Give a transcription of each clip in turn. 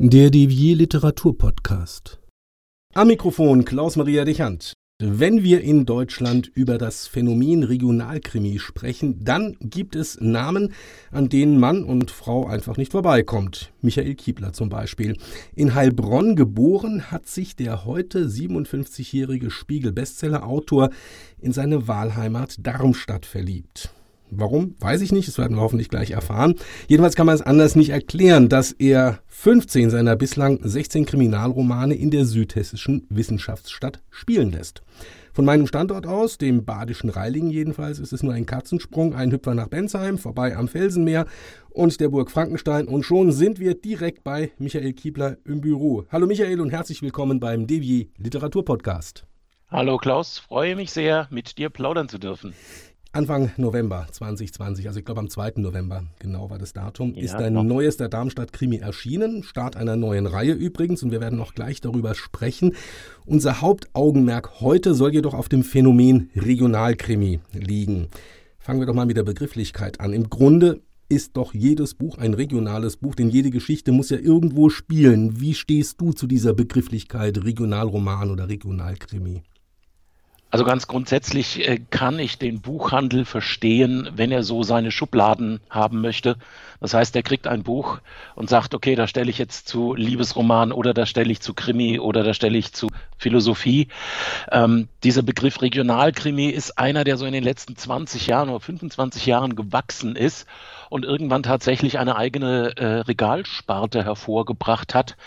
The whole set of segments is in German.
Der Devier Literatur Podcast. Am Mikrofon Klaus-Maria Dichand. Wenn wir in Deutschland über das Phänomen Regionalkrimi sprechen, dann gibt es Namen, an denen Mann und Frau einfach nicht vorbeikommt. Michael Kiebler zum Beispiel. In Heilbronn geboren hat sich der heute 57-jährige Spiegel-Bestseller-Autor in seine Wahlheimat Darmstadt verliebt. Warum? Weiß ich nicht, das werden wir hoffentlich gleich erfahren. Jedenfalls kann man es anders nicht erklären, dass er 15 seiner bislang 16 Kriminalromane in der südhessischen Wissenschaftsstadt spielen lässt. Von meinem Standort aus, dem badischen Reilingen jedenfalls, ist es nur ein Katzensprung, ein Hüpfer nach Bensheim, vorbei am Felsenmeer und der Burg Frankenstein und schon sind wir direkt bei Michael Kiebler im Büro. Hallo Michael und herzlich willkommen beim Devier Literaturpodcast. Hallo Klaus, freue mich sehr, mit dir plaudern zu dürfen. Anfang November 2020, also ich glaube am 2. November, genau war das Datum, ja, ist ein noch. neuester Darmstadt-Krimi erschienen. Start einer neuen Reihe übrigens und wir werden noch gleich darüber sprechen. Unser Hauptaugenmerk heute soll jedoch auf dem Phänomen Regionalkrimi liegen. Fangen wir doch mal mit der Begrifflichkeit an. Im Grunde ist doch jedes Buch ein regionales Buch, denn jede Geschichte muss ja irgendwo spielen. Wie stehst du zu dieser Begrifflichkeit Regionalroman oder Regionalkrimi? Also ganz grundsätzlich äh, kann ich den Buchhandel verstehen, wenn er so seine Schubladen haben möchte. Das heißt, er kriegt ein Buch und sagt, okay, da stelle ich jetzt zu Liebesroman oder da stelle ich zu Krimi oder da stelle ich zu Philosophie. Ähm, dieser Begriff Regionalkrimi ist einer, der so in den letzten 20 Jahren oder 25 Jahren gewachsen ist und irgendwann tatsächlich eine eigene äh, Regalsparte hervorgebracht hat.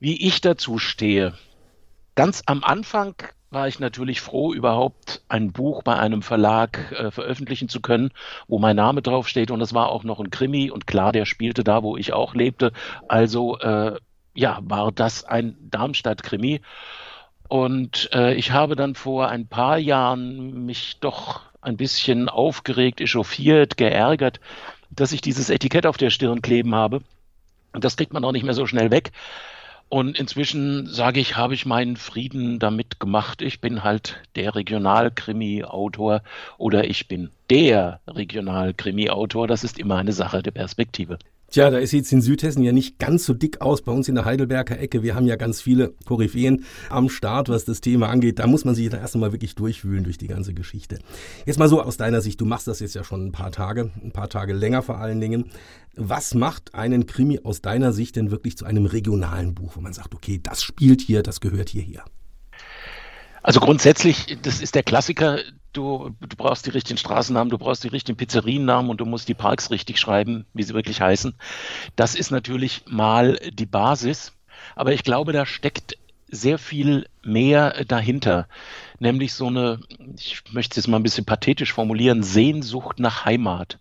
Wie ich dazu stehe, ganz am Anfang war ich natürlich froh, überhaupt ein Buch bei einem Verlag äh, veröffentlichen zu können, wo mein Name draufsteht. Und es war auch noch ein Krimi. Und klar, der spielte da, wo ich auch lebte. Also äh, ja, war das ein Darmstadt-Krimi. Und äh, ich habe dann vor ein paar Jahren mich doch ein bisschen aufgeregt, echauffiert, geärgert, dass ich dieses Etikett auf der Stirn kleben habe. Und das kriegt man auch nicht mehr so schnell weg. Und inzwischen sage ich, habe ich meinen Frieden damit gemacht. Ich bin halt der Regionalkrimi-Autor oder ich bin der Regionalkrimi-Autor. Das ist immer eine Sache der Perspektive. Tja, da ist jetzt in Südhessen ja nicht ganz so dick aus. Bei uns in der Heidelberger Ecke, wir haben ja ganz viele Koryphäen am Start, was das Thema angeht. Da muss man sich da erst einmal wirklich durchwühlen durch die ganze Geschichte. Jetzt mal so aus deiner Sicht, du machst das jetzt ja schon ein paar Tage, ein paar Tage länger vor allen Dingen. Was macht einen Krimi aus deiner Sicht denn wirklich zu einem regionalen Buch, wo man sagt, okay, das spielt hier, das gehört hierher? Also grundsätzlich, das ist der Klassiker, du, du brauchst die richtigen Straßennamen, du brauchst die richtigen Pizzeriennamen und du musst die Parks richtig schreiben, wie sie wirklich heißen. Das ist natürlich mal die Basis, aber ich glaube, da steckt sehr viel mehr dahinter nämlich so eine, ich möchte es jetzt mal ein bisschen pathetisch formulieren, Sehnsucht nach Heimat,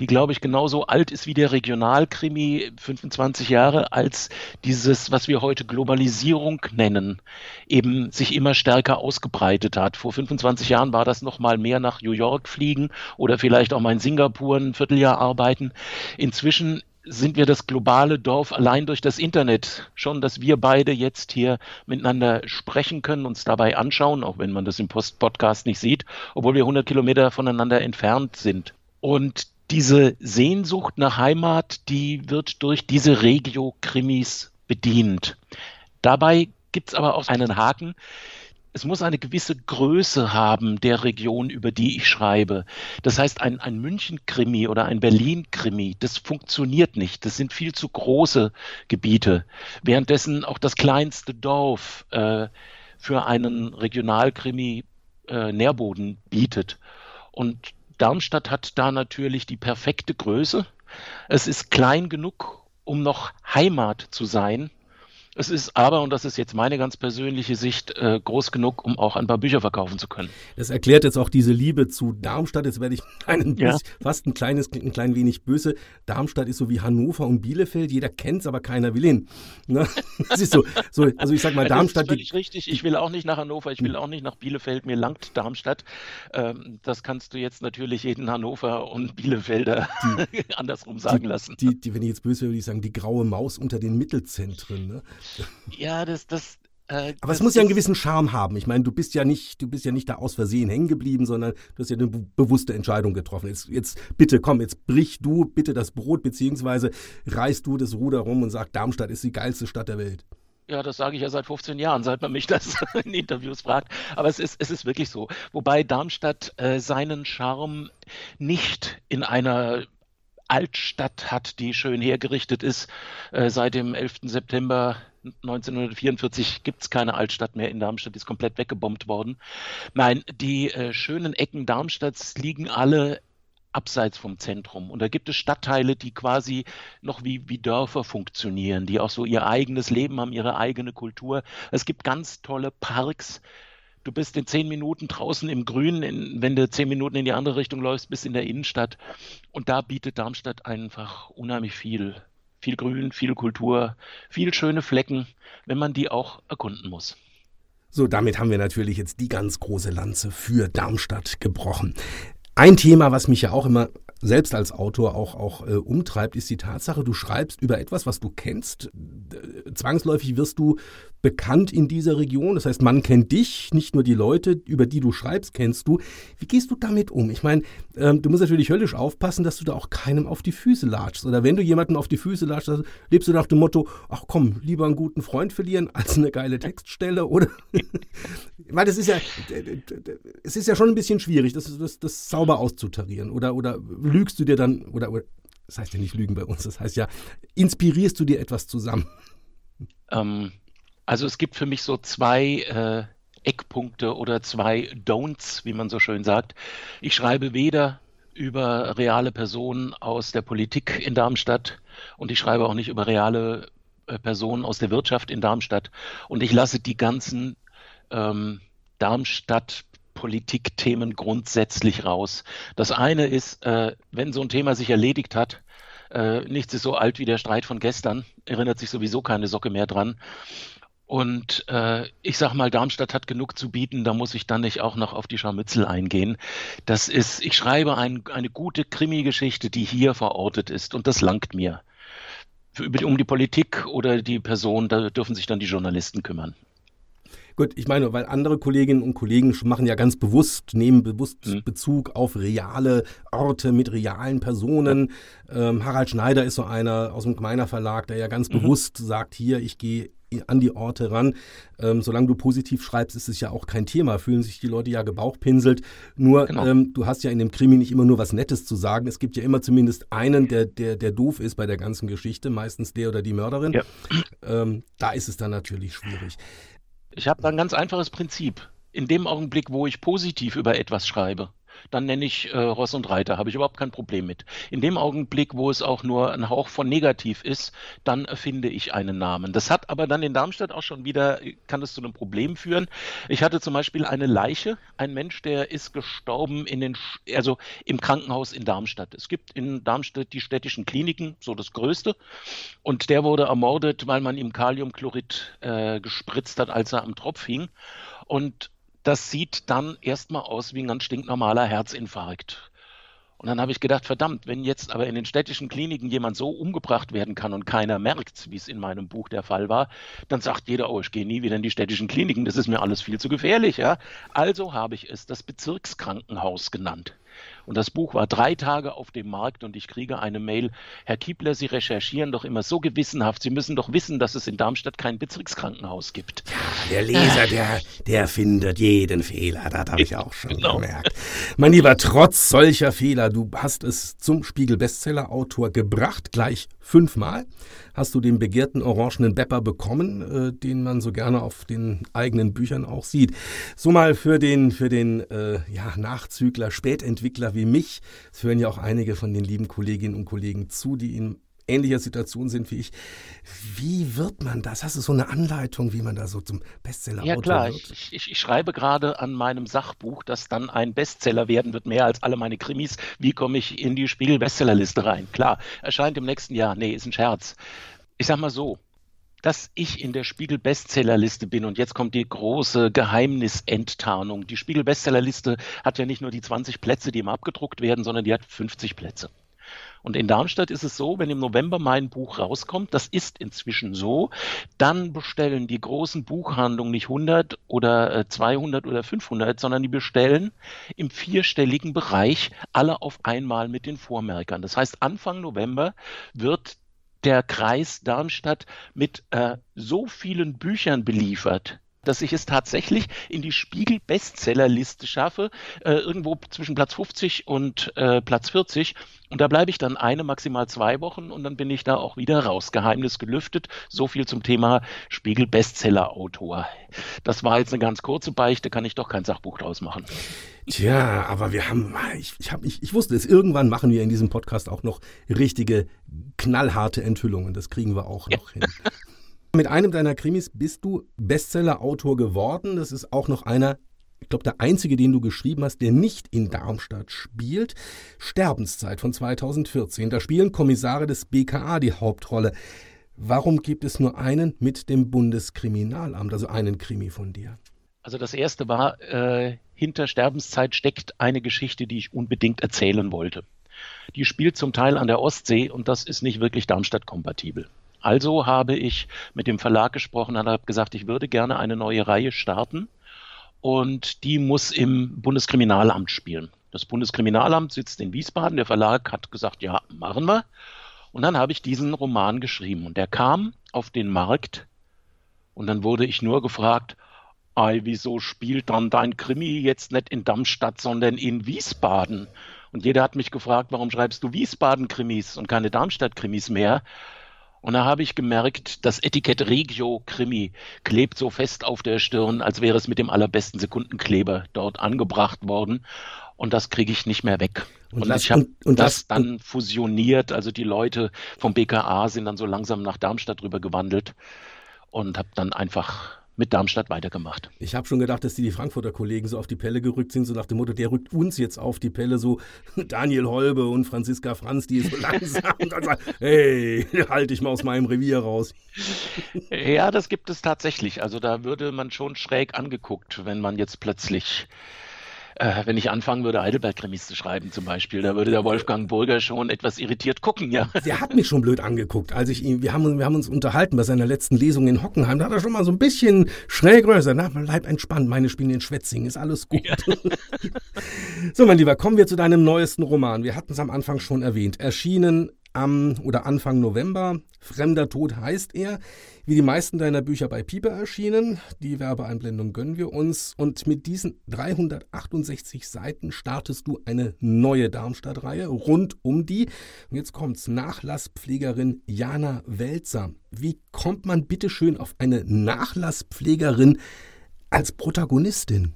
die, glaube ich, genauso alt ist wie der Regionalkrimi, 25 Jahre, als dieses, was wir heute Globalisierung nennen, eben sich immer stärker ausgebreitet hat. Vor 25 Jahren war das noch mal mehr nach New York fliegen oder vielleicht auch mal in Singapur ein Vierteljahr arbeiten. Inzwischen sind wir das globale Dorf allein durch das Internet. Schon, dass wir beide jetzt hier miteinander sprechen können, uns dabei anschauen, auch wenn man das im Post Podcast nicht sieht, obwohl wir 100 Kilometer voneinander entfernt sind. Und diese Sehnsucht nach Heimat, die wird durch diese Regio-Krimis bedient. Dabei gibt es aber auch einen Haken es muss eine gewisse Größe haben der Region, über die ich schreibe. Das heißt, ein, ein München-Krimi oder ein Berlin-Krimi, das funktioniert nicht. Das sind viel zu große Gebiete. Währenddessen auch das kleinste Dorf äh, für einen Regionalkrimi äh, Nährboden bietet. Und Darmstadt hat da natürlich die perfekte Größe. Es ist klein genug, um noch Heimat zu sein es ist aber, und das ist jetzt meine ganz persönliche Sicht, äh, groß genug, um auch ein paar Bücher verkaufen zu können. Das erklärt jetzt auch diese Liebe zu Darmstadt. Jetzt werde ich einen ja. fast ein kleines, ein klein wenig böse. Darmstadt ist so wie Hannover und Bielefeld. Jeder kennt es, aber keiner will hin. Ne? Das ist so, so, also ich sag mal, Darmstadt. Das ist völlig richtig. Ich will auch nicht nach Hannover, ich will auch nicht nach Bielefeld. Mir langt Darmstadt. Ähm, das kannst du jetzt natürlich jeden Hannover und Bielefelder die, andersrum sagen die, lassen. Die, die, wenn ich jetzt böse wäre, würde ich sagen, die graue Maus unter den Mittelzentren. Ne? Ja, das, das, Äh, Aber es muss ja einen gewissen Charme haben. Ich meine, du bist ja nicht, du bist ja nicht da aus Versehen hängen geblieben, sondern du hast ja eine bewusste Entscheidung getroffen. Jetzt, jetzt bitte komm, jetzt brich du bitte das Brot, beziehungsweise reißt du das Ruder rum und sagst, Darmstadt ist die geilste Stadt der Welt. Ja, das sage ich ja seit 15 Jahren, seit man mich das in Interviews fragt. Aber es ist, es ist wirklich so. Wobei Darmstadt äh, seinen Charme nicht in einer Altstadt hat, die schön hergerichtet ist. Äh, seit dem 11. September 1944 gibt es keine Altstadt mehr in Darmstadt, die ist komplett weggebombt worden. Nein, die äh, schönen Ecken Darmstadts liegen alle abseits vom Zentrum. Und da gibt es Stadtteile, die quasi noch wie, wie Dörfer funktionieren, die auch so ihr eigenes Leben haben, ihre eigene Kultur. Es gibt ganz tolle Parks. Du bist in zehn Minuten draußen im Grün, in, wenn du zehn Minuten in die andere Richtung läufst, bist in der Innenstadt. Und da bietet Darmstadt einfach unheimlich viel. Viel Grün, viel Kultur, viel schöne Flecken, wenn man die auch erkunden muss. So, damit haben wir natürlich jetzt die ganz große Lanze für Darmstadt gebrochen. Ein Thema, was mich ja auch immer selbst als Autor auch, auch äh, umtreibt, ist die Tatsache, du schreibst über etwas, was du kennst. Zwangsläufig wirst du bekannt in dieser Region. Das heißt, man kennt dich, nicht nur die Leute, über die du schreibst, kennst du. Wie gehst du damit um? Ich meine, ähm, du musst natürlich höllisch aufpassen, dass du da auch keinem auf die Füße latschst. Oder wenn du jemanden auf die Füße latschst, lebst du nach dem Motto, ach komm, lieber einen guten Freund verlieren als eine geile Textstelle, oder? meine, das ist ja, es ist ja schon ein bisschen schwierig, das, das, das sauber auszutarieren. Oder, oder lügst du dir dann, oder, oder das heißt ja nicht lügen bei uns, das heißt ja, inspirierst du dir etwas zusammen? Ähm, also es gibt für mich so zwei äh, Eckpunkte oder zwei Don'ts, wie man so schön sagt. Ich schreibe weder über reale Personen aus der Politik in Darmstadt und ich schreibe auch nicht über reale äh, Personen aus der Wirtschaft in Darmstadt und ich lasse die ganzen ähm, Darmstadt Politikthemen grundsätzlich raus. Das eine ist, äh, wenn so ein Thema sich erledigt hat, äh, nichts ist so alt wie der Streit von gestern, erinnert sich sowieso keine Socke mehr dran. Und äh, ich sag mal, Darmstadt hat genug zu bieten, da muss ich dann nicht auch noch auf die Scharmützel eingehen. Das ist, ich schreibe ein, eine gute Krimi-Geschichte, die hier verortet ist und das langt mir. Für, um die Politik oder die Person, da dürfen sich dann die Journalisten kümmern. Gut, ich meine, weil andere Kolleginnen und Kollegen machen ja ganz bewusst, nehmen bewusst mhm. Bezug auf reale Orte mit realen Personen. Ähm, Harald Schneider ist so einer aus dem Gemeiner Verlag, der ja ganz mhm. bewusst sagt, hier, ich gehe an die Orte ran. Ähm, solange du positiv schreibst, ist es ja auch kein Thema. Fühlen sich die Leute ja gebauchpinselt. Nur, genau. ähm, du hast ja in dem Krimi nicht immer nur was Nettes zu sagen. Es gibt ja immer zumindest einen, der, der, der doof ist bei der ganzen Geschichte, meistens der oder die Mörderin. Ja. Ähm, da ist es dann natürlich schwierig. Ich habe da ein ganz einfaches Prinzip. In dem Augenblick, wo ich positiv über etwas schreibe, dann nenne ich äh, Ross und Reiter, habe ich überhaupt kein Problem mit. In dem Augenblick, wo es auch nur ein Hauch von negativ ist, dann erfinde ich einen Namen. Das hat aber dann in Darmstadt auch schon wieder, kann das zu einem Problem führen. Ich hatte zum Beispiel eine Leiche, ein Mensch, der ist gestorben in den, also im Krankenhaus in Darmstadt. Es gibt in Darmstadt die städtischen Kliniken, so das größte, und der wurde ermordet, weil man ihm Kaliumchlorid äh, gespritzt hat, als er am Tropf hing. Und das sieht dann erstmal aus wie ein ganz stinknormaler Herzinfarkt. Und dann habe ich gedacht, verdammt, wenn jetzt aber in den städtischen Kliniken jemand so umgebracht werden kann und keiner merkt, wie es in meinem Buch der Fall war, dann sagt jeder, oh, ich gehe nie wieder in die städtischen Kliniken, das ist mir alles viel zu gefährlich. Ja? Also habe ich es das Bezirkskrankenhaus genannt. Und das Buch war drei Tage auf dem Markt und ich kriege eine Mail, Herr Kiebler, Sie recherchieren doch immer so gewissenhaft. Sie müssen doch wissen, dass es in Darmstadt kein Bezirkskrankenhaus gibt. Ja, der Leser, der, der findet jeden Fehler. Das habe ich auch schon genau. gemerkt. Mein Lieber, trotz solcher Fehler, du hast es zum Spiegel-Bestseller-Autor gebracht, gleich fünfmal. Hast du den begehrten orangenen Bepper bekommen, äh, den man so gerne auf den eigenen Büchern auch sieht. So mal für den, für den äh, ja, Nachzügler, Spätentwickler wie mich. Es hören ja auch einige von den lieben Kolleginnen und Kollegen zu, die in ähnlicher Situation sind wie ich. Wie wird man das? Hast du so eine Anleitung, wie man da so zum Bestseller Ja klar, wird? Ich, ich, ich schreibe gerade an meinem Sachbuch, das dann ein Bestseller werden wird, mehr als alle meine Krimis. Wie komme ich in die Spiegel-Bestsellerliste rein? Klar, erscheint im nächsten Jahr. Nee, ist ein Scherz. Ich sag mal so, dass ich in der Spiegel-Bestsellerliste bin. Und jetzt kommt die große Geheimnisenttarnung. Die Spiegel-Bestsellerliste hat ja nicht nur die 20 Plätze, die immer abgedruckt werden, sondern die hat 50 Plätze. Und in Darmstadt ist es so, wenn im November mein Buch rauskommt, das ist inzwischen so, dann bestellen die großen Buchhandlungen nicht 100 oder 200 äh, oder 500, sondern die bestellen im vierstelligen Bereich alle auf einmal mit den Vormerkern. Das heißt, Anfang November wird der Kreis Darmstadt mit äh, so vielen Büchern beliefert, dass ich es tatsächlich in die Spiegel-Bestsellerliste schaffe, äh, irgendwo zwischen Platz 50 und äh, Platz 40. Und da bleibe ich dann eine, maximal zwei Wochen und dann bin ich da auch wieder raus. Geheimnis gelüftet. So viel zum Thema Spiegel-Bestseller-Autor. Das war jetzt eine ganz kurze Beichte, kann ich doch kein Sachbuch draus machen. Tja, aber wir haben, ich, ich, hab, ich, ich wusste es, irgendwann machen wir in diesem Podcast auch noch richtige, knallharte Enthüllungen. Das kriegen wir auch noch hin. Mit einem deiner Krimis bist du Bestseller-Autor geworden. Das ist auch noch einer, ich glaube, der einzige, den du geschrieben hast, der nicht in Darmstadt spielt. Sterbenszeit von 2014. Da spielen Kommissare des BKA die Hauptrolle. Warum gibt es nur einen mit dem Bundeskriminalamt, also einen Krimi von dir? Also das erste war, äh, hinter Sterbenszeit steckt eine Geschichte, die ich unbedingt erzählen wollte. Die spielt zum Teil an der Ostsee und das ist nicht wirklich Darmstadt-kompatibel. Also habe ich mit dem Verlag gesprochen und habe gesagt, ich würde gerne eine neue Reihe starten und die muss im Bundeskriminalamt spielen. Das Bundeskriminalamt sitzt in Wiesbaden. Der Verlag hat gesagt, ja, machen wir. Und dann habe ich diesen Roman geschrieben und der kam auf den Markt und dann wurde ich nur gefragt, Ei, wieso spielt dann dein Krimi jetzt nicht in Darmstadt, sondern in Wiesbaden? Und jeder hat mich gefragt, warum schreibst du Wiesbaden-Krimis und keine Darmstadt-Krimis mehr? Und da habe ich gemerkt, das Etikett Regio Krimi klebt so fest auf der Stirn, als wäre es mit dem allerbesten Sekundenkleber dort angebracht worden. Und das kriege ich nicht mehr weg. Und, und ich habe das, dann fusioniert. Also die Leute vom BKA sind dann so langsam nach Darmstadt rüber gewandelt und habe dann einfach mit Darmstadt weitergemacht. Ich habe schon gedacht, dass die, die Frankfurter Kollegen so auf die Pelle gerückt sind, so nach dem Motto, der rückt uns jetzt auf die Pelle, so Daniel Holbe und Franziska Franz, die so langsam und dann sagen, hey, halte ich mal aus meinem Revier raus. Ja, das gibt es tatsächlich. Also da würde man schon schräg angeguckt, wenn man jetzt plötzlich äh, wenn ich anfangen würde, Heidelberg-Krimis zu schreiben zum Beispiel, da würde der Wolfgang Burger schon etwas irritiert gucken, ja. Der hat mich schon blöd angeguckt, als ich ihn, wir haben, wir haben uns unterhalten bei seiner letzten Lesung in Hockenheim, da hat er schon mal so ein bisschen schräg größer, na, bleib entspannt, meine spielen in Schwetzing, ist alles gut. Ja. so, mein Lieber, kommen wir zu deinem neuesten Roman. Wir hatten es am Anfang schon erwähnt. Erschienen am oder Anfang November. Fremder Tod heißt er. Wie die meisten deiner Bücher bei Pieper erschienen. Die Werbeeinblendung gönnen wir uns. Und mit diesen 368 Seiten startest du eine neue Darmstadt-Reihe rund um die, und jetzt kommt's, Nachlasspflegerin Jana Welzer. Wie kommt man bitteschön auf eine Nachlasspflegerin als Protagonistin?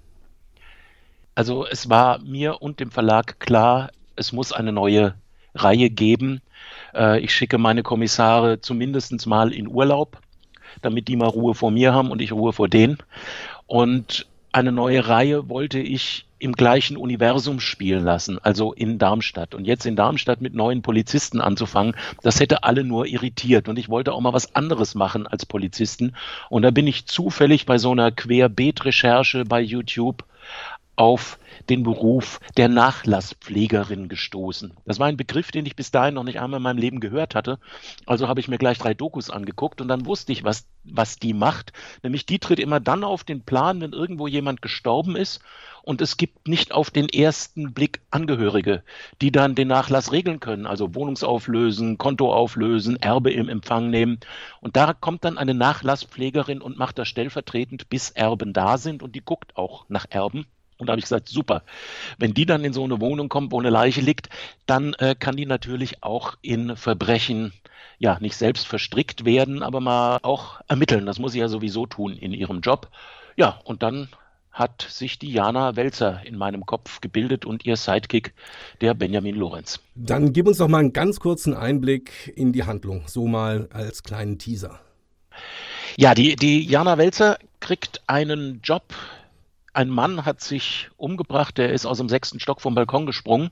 Also es war mir und dem Verlag klar, es muss eine neue Reihe geben. Äh, ich schicke meine Kommissare zumindest mal in Urlaub, damit die mal Ruhe vor mir haben und ich Ruhe vor denen. Und eine neue Reihe wollte ich im gleichen Universum spielen lassen, also in Darmstadt. Und jetzt in Darmstadt mit neuen Polizisten anzufangen, das hätte alle nur irritiert. Und ich wollte auch mal was anderes machen als Polizisten. Und da bin ich zufällig bei so einer Querbeet-Recherche bei YouTube auf den Beruf der Nachlasspflegerin gestoßen. Das war ein Begriff, den ich bis dahin noch nicht einmal in meinem Leben gehört hatte. Also habe ich mir gleich drei Dokus angeguckt und dann wusste ich, was, was die macht. Nämlich die tritt immer dann auf den Plan, wenn irgendwo jemand gestorben ist und es gibt nicht auf den ersten Blick Angehörige, die dann den Nachlass regeln können, also Wohnungsauflösen, Konto auflösen, Erbe im Empfang nehmen. Und da kommt dann eine Nachlasspflegerin und macht das stellvertretend, bis Erben da sind und die guckt auch nach Erben. Und da habe ich gesagt, super. Wenn die dann in so eine Wohnung kommt, wo eine Leiche liegt, dann äh, kann die natürlich auch in Verbrechen, ja, nicht selbst verstrickt werden, aber mal auch ermitteln. Das muss sie ja sowieso tun in ihrem Job. Ja, und dann hat sich die Jana Welzer in meinem Kopf gebildet und ihr Sidekick, der Benjamin Lorenz. Dann gib uns doch mal einen ganz kurzen Einblick in die Handlung, so mal als kleinen Teaser. Ja, die, die Jana Welzer kriegt einen Job ein Mann hat sich umgebracht, der ist aus dem sechsten Stock vom Balkon gesprungen.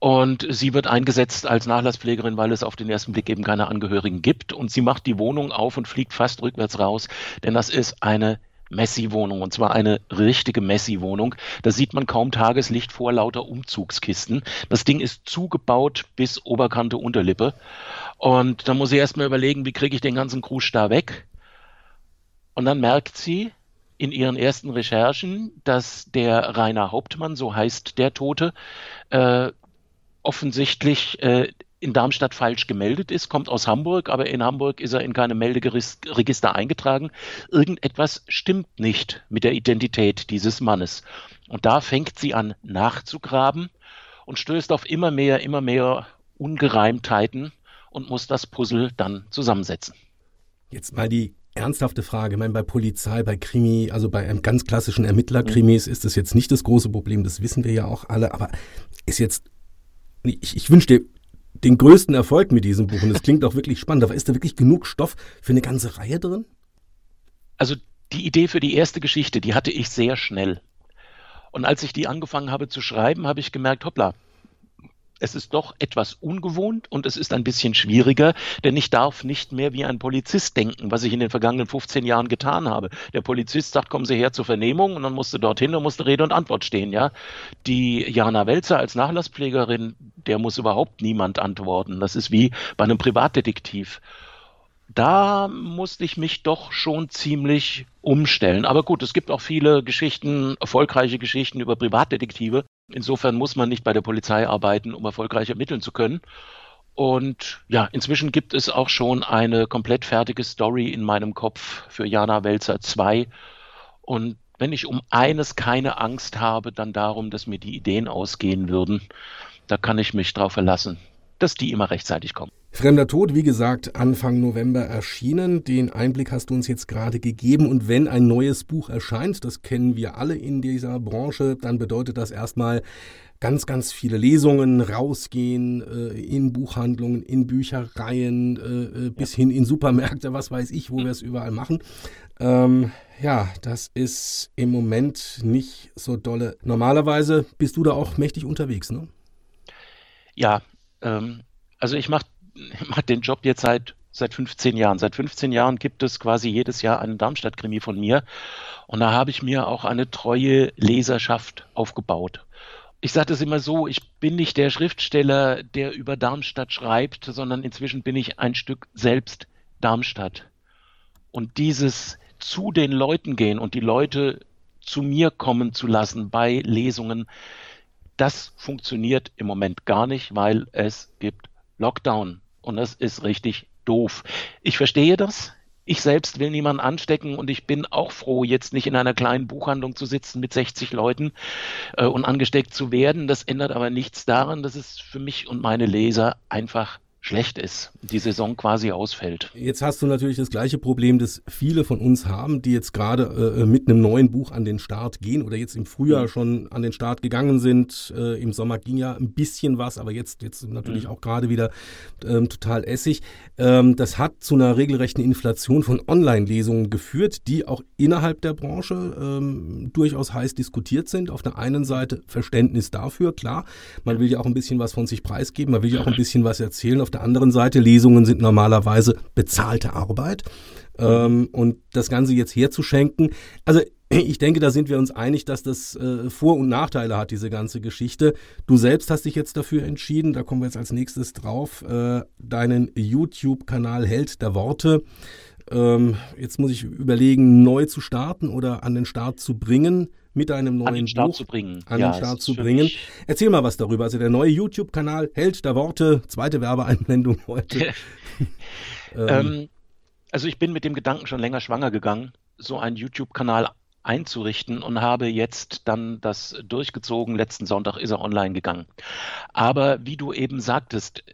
Und sie wird eingesetzt als Nachlasspflegerin, weil es auf den ersten Blick eben keine Angehörigen gibt. Und sie macht die Wohnung auf und fliegt fast rückwärts raus, denn das ist eine Messi-Wohnung und zwar eine richtige Messi-Wohnung. Da sieht man kaum Tageslicht vor lauter Umzugskisten. Das Ding ist zugebaut bis Oberkante Unterlippe. Und da muss sie erstmal überlegen, wie kriege ich den ganzen Krusch da weg. Und dann merkt sie in ihren ersten Recherchen, dass der Rainer Hauptmann, so heißt der Tote, äh, offensichtlich äh, in Darmstadt falsch gemeldet ist, kommt aus Hamburg, aber in Hamburg ist er in keinem Melderegister eingetragen. Irgendetwas stimmt nicht mit der Identität dieses Mannes. Und da fängt sie an nachzugraben und stößt auf immer mehr, immer mehr Ungereimtheiten und muss das Puzzle dann zusammensetzen. Jetzt mal die ernsthafte Frage. Ich meine, bei Polizei, bei Krimi, also bei einem ganz klassischen Ermittlerkrimis ist das jetzt nicht das große Problem, das wissen wir ja auch alle, aber ist jetzt, ich, ich wünsche dir den größten Erfolg mit diesem Buch und es klingt auch wirklich spannend, aber ist da wirklich genug Stoff für eine ganze Reihe drin? Also die Idee für die erste Geschichte, die hatte ich sehr schnell. Und als ich die angefangen habe zu schreiben, habe ich gemerkt, hoppla, es ist doch etwas ungewohnt und es ist ein bisschen schwieriger, denn ich darf nicht mehr wie ein Polizist denken, was ich in den vergangenen 15 Jahren getan habe. Der Polizist sagt, kommen Sie her zur Vernehmung und dann musste dorthin und musste Rede und Antwort stehen, ja. Die Jana Welzer als Nachlasspflegerin, der muss überhaupt niemand antworten. Das ist wie bei einem Privatdetektiv da musste ich mich doch schon ziemlich umstellen. Aber gut, es gibt auch viele Geschichten, erfolgreiche Geschichten über Privatdetektive. Insofern muss man nicht bei der Polizei arbeiten, um erfolgreich ermitteln zu können. Und ja, inzwischen gibt es auch schon eine komplett fertige Story in meinem Kopf für Jana Welzer 2. Und wenn ich um eines keine Angst habe, dann darum, dass mir die Ideen ausgehen würden. Da kann ich mich drauf verlassen, dass die immer rechtzeitig kommen. Fremder Tod, wie gesagt, Anfang November erschienen. Den Einblick hast du uns jetzt gerade gegeben. Und wenn ein neues Buch erscheint, das kennen wir alle in dieser Branche, dann bedeutet das erstmal ganz, ganz viele Lesungen rausgehen äh, in Buchhandlungen, in Büchereien, äh, äh bis hin in Supermärkte, was weiß ich, wo wir es überall machen. Ähm, ja, das ist im Moment nicht so dolle. Normalerweise bist du da auch mächtig unterwegs, ne? Ja, ähm, also ich mache mach den Job jetzt seit seit 15 Jahren. Seit 15 Jahren gibt es quasi jedes Jahr einen Darmstadt-Krimi von mir. Und da habe ich mir auch eine treue Leserschaft aufgebaut. Ich sage das immer so, ich bin nicht der Schriftsteller, der über Darmstadt schreibt, sondern inzwischen bin ich ein Stück selbst Darmstadt. Und dieses zu den Leuten gehen und die Leute zu mir kommen zu lassen bei Lesungen, das funktioniert im Moment gar nicht, weil es gibt Lockdown und das ist richtig doof. Ich verstehe das. Ich selbst will niemanden anstecken und ich bin auch froh, jetzt nicht in einer kleinen Buchhandlung zu sitzen mit 60 Leuten äh, und angesteckt zu werden. Das ändert aber nichts daran, dass es für mich und meine Leser einfach schlecht ist, die Saison quasi ausfällt. Jetzt hast du natürlich das gleiche Problem, das viele von uns haben, die jetzt gerade äh, mit einem neuen Buch an den Start gehen oder jetzt im Frühjahr mhm. schon an den Start gegangen sind. Äh, Im Sommer ging ja ein bisschen was, aber jetzt, jetzt natürlich mhm. auch gerade wieder ähm, total essig. Ähm, das hat zu einer regelrechten Inflation von Online-Lesungen geführt, die auch innerhalb der Branche ähm, durchaus heiß diskutiert sind. Auf der einen Seite Verständnis dafür, klar, man will ja auch ein bisschen was von sich preisgeben, man will ja auch ein bisschen was erzählen. Auf auf der anderen Seite, Lesungen sind normalerweise bezahlte Arbeit. Ähm, und das Ganze jetzt herzuschenken, also ich denke, da sind wir uns einig, dass das äh, Vor- und Nachteile hat, diese ganze Geschichte. Du selbst hast dich jetzt dafür entschieden, da kommen wir jetzt als nächstes drauf, äh, deinen YouTube-Kanal Held der Worte. Ähm, jetzt muss ich überlegen, neu zu starten oder an den Start zu bringen mit einem neuen an den Start Buch zu bringen. an ja, den Start zu bringen. Erzähl mal was darüber. Also der neue YouTube-Kanal Held der Worte, zweite Werbeeinblendung heute. ähm. ähm, also ich bin mit dem Gedanken schon länger schwanger gegangen, so einen YouTube-Kanal einzurichten und habe jetzt dann das durchgezogen. Letzten Sonntag ist er online gegangen. Aber wie du eben sagtest,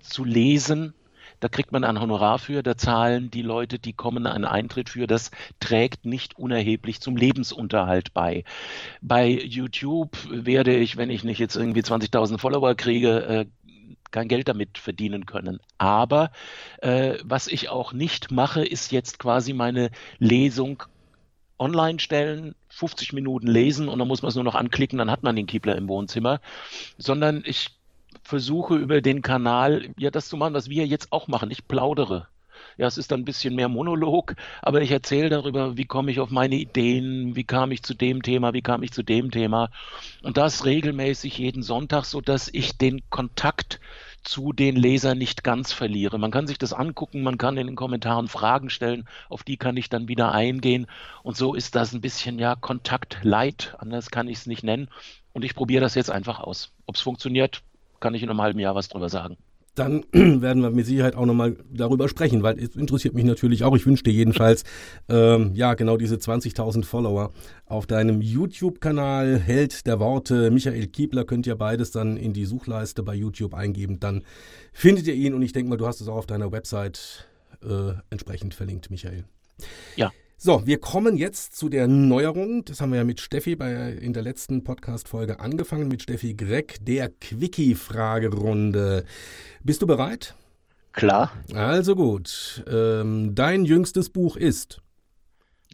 zu lesen da kriegt man ein Honorar für, da zahlen die Leute, die kommen, einen Eintritt für. Das trägt nicht unerheblich zum Lebensunterhalt bei. Bei YouTube werde ich, wenn ich nicht jetzt irgendwie 20.000 Follower kriege, äh, kein Geld damit verdienen können. Aber äh, was ich auch nicht mache, ist jetzt quasi meine Lesung online stellen, 50 Minuten lesen und dann muss man es nur noch anklicken, dann hat man den Kiebler im Wohnzimmer, sondern ich versuche über den Kanal ja das zu machen, was wir jetzt auch machen. Ich plaudere. Ja, es ist dann ein bisschen mehr Monolog, aber ich erzähle darüber, wie komme ich auf meine Ideen, wie kam ich zu dem Thema, wie kam ich zu dem Thema. Und das regelmäßig jeden Sonntag, sodass ich den Kontakt zu den Lesern nicht ganz verliere. Man kann sich das angucken, man kann in den Kommentaren Fragen stellen, auf die kann ich dann wieder eingehen. Und so ist das ein bisschen ja Kontakt light, anders kann ich es nicht nennen. Und ich probiere das jetzt einfach aus. Ob es funktioniert, kann ich in einem halben Jahr was drüber sagen dann werden wir mit Sicherheit auch nochmal darüber sprechen, weil es interessiert mich natürlich auch. Ich wünsche dir jedenfalls, ähm, ja, genau diese 20.000 Follower auf deinem YouTube-Kanal Held der Worte. Michael Kiebler könnt ihr beides dann in die Suchleiste bei YouTube eingeben. Dann findet ihr ihn und ich denke mal, du hast es auch auf deiner Website äh, entsprechend verlinkt, Michael. Ja. So, wir kommen jetzt zu der Neuerung. Das haben wir ja mit Steffi bei, in der letzten Podcast-Folge angefangen, mit Steffi Greck, der Quickie-Fragerunde. Bist du bereit? Klar. Also gut. Ähm, dein jüngstes Buch ist?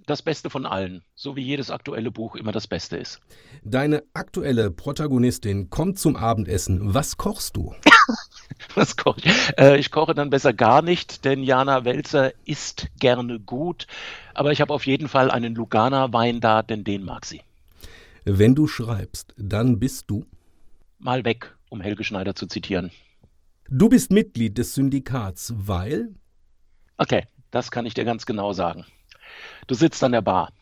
Das Beste von allen, so wie jedes aktuelle Buch immer das Beste ist. Deine aktuelle Protagonistin kommt zum Abendessen. Was kochst du? Was koche ich? Äh, ich koche dann besser gar nicht, denn Jana Welzer isst gerne gut. Aber ich habe auf jeden Fall einen Lugana-Wein da, denn den mag sie. Wenn du schreibst, dann bist du? Mal weg, um Helge Schneider zu zitieren. Du bist Mitglied des Syndikats, weil? Okay, das kann ich dir ganz genau sagen. Du sitzt an der Bar,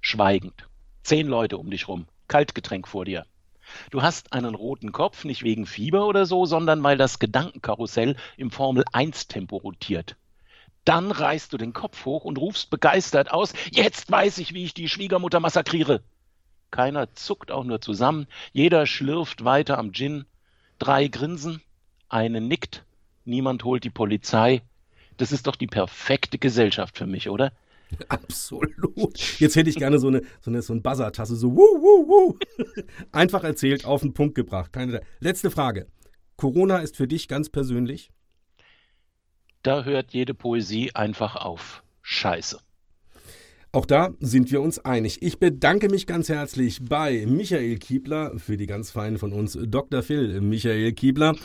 schweigend. Zehn Leute um dich rum, Kaltgetränk vor dir. Du hast einen roten Kopf, nicht wegen Fieber oder so, sondern weil das Gedankenkarussell im Formel 1 Tempo rotiert. Dann reißt du den Kopf hoch und rufst begeistert aus, jetzt weiß ich, wie ich die Schwiegermutter massakriere. Keiner zuckt auch nur zusammen, jeder schlürft weiter am Gin. Drei grinsen, eine nickt, niemand holt die Polizei. Das ist doch die perfekte Gesellschaft für mich, oder? Absolut. Jetzt hätte ich gerne so eine, so eine, so eine Buzzer-Tasse, so wuh, wuh, wuh. Einfach erzählt, auf den Punkt gebracht. Keine, letzte Frage. Corona ist für dich ganz persönlich? Da hört jede Poesie einfach auf. Scheiße. Auch da sind wir uns einig. Ich bedanke mich ganz herzlich bei Michael Kiebler, für die ganz Feinen von uns, Dr. Phil Michael Kiebler,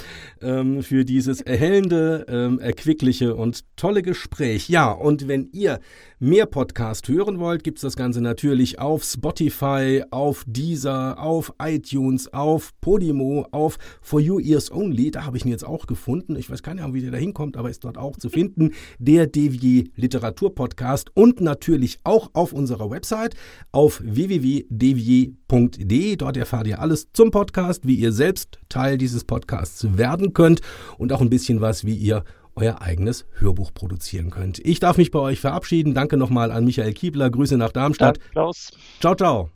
ähm, für dieses erhellende, ähm, erquickliche und tolle Gespräch. Ja, und wenn ihr mehr Podcast hören wollt, gibt's das Ganze natürlich auf Spotify, auf Deezer, auf iTunes, auf Podimo, auf For You Ears Only. Da habe ich ihn jetzt auch gefunden. Ich weiß keine Ahnung, wie der da hinkommt, aber ist dort auch zu finden. Der Devier Literatur Podcast und natürlich auch auch auf unserer Website auf www.devier.de. Dort erfahrt ihr alles zum Podcast, wie ihr selbst Teil dieses Podcasts werden könnt und auch ein bisschen was, wie ihr euer eigenes Hörbuch produzieren könnt. Ich darf mich bei euch verabschieden. Danke nochmal an Michael Kiebler. Grüße nach Darmstadt. Klaus. Ciao, ciao.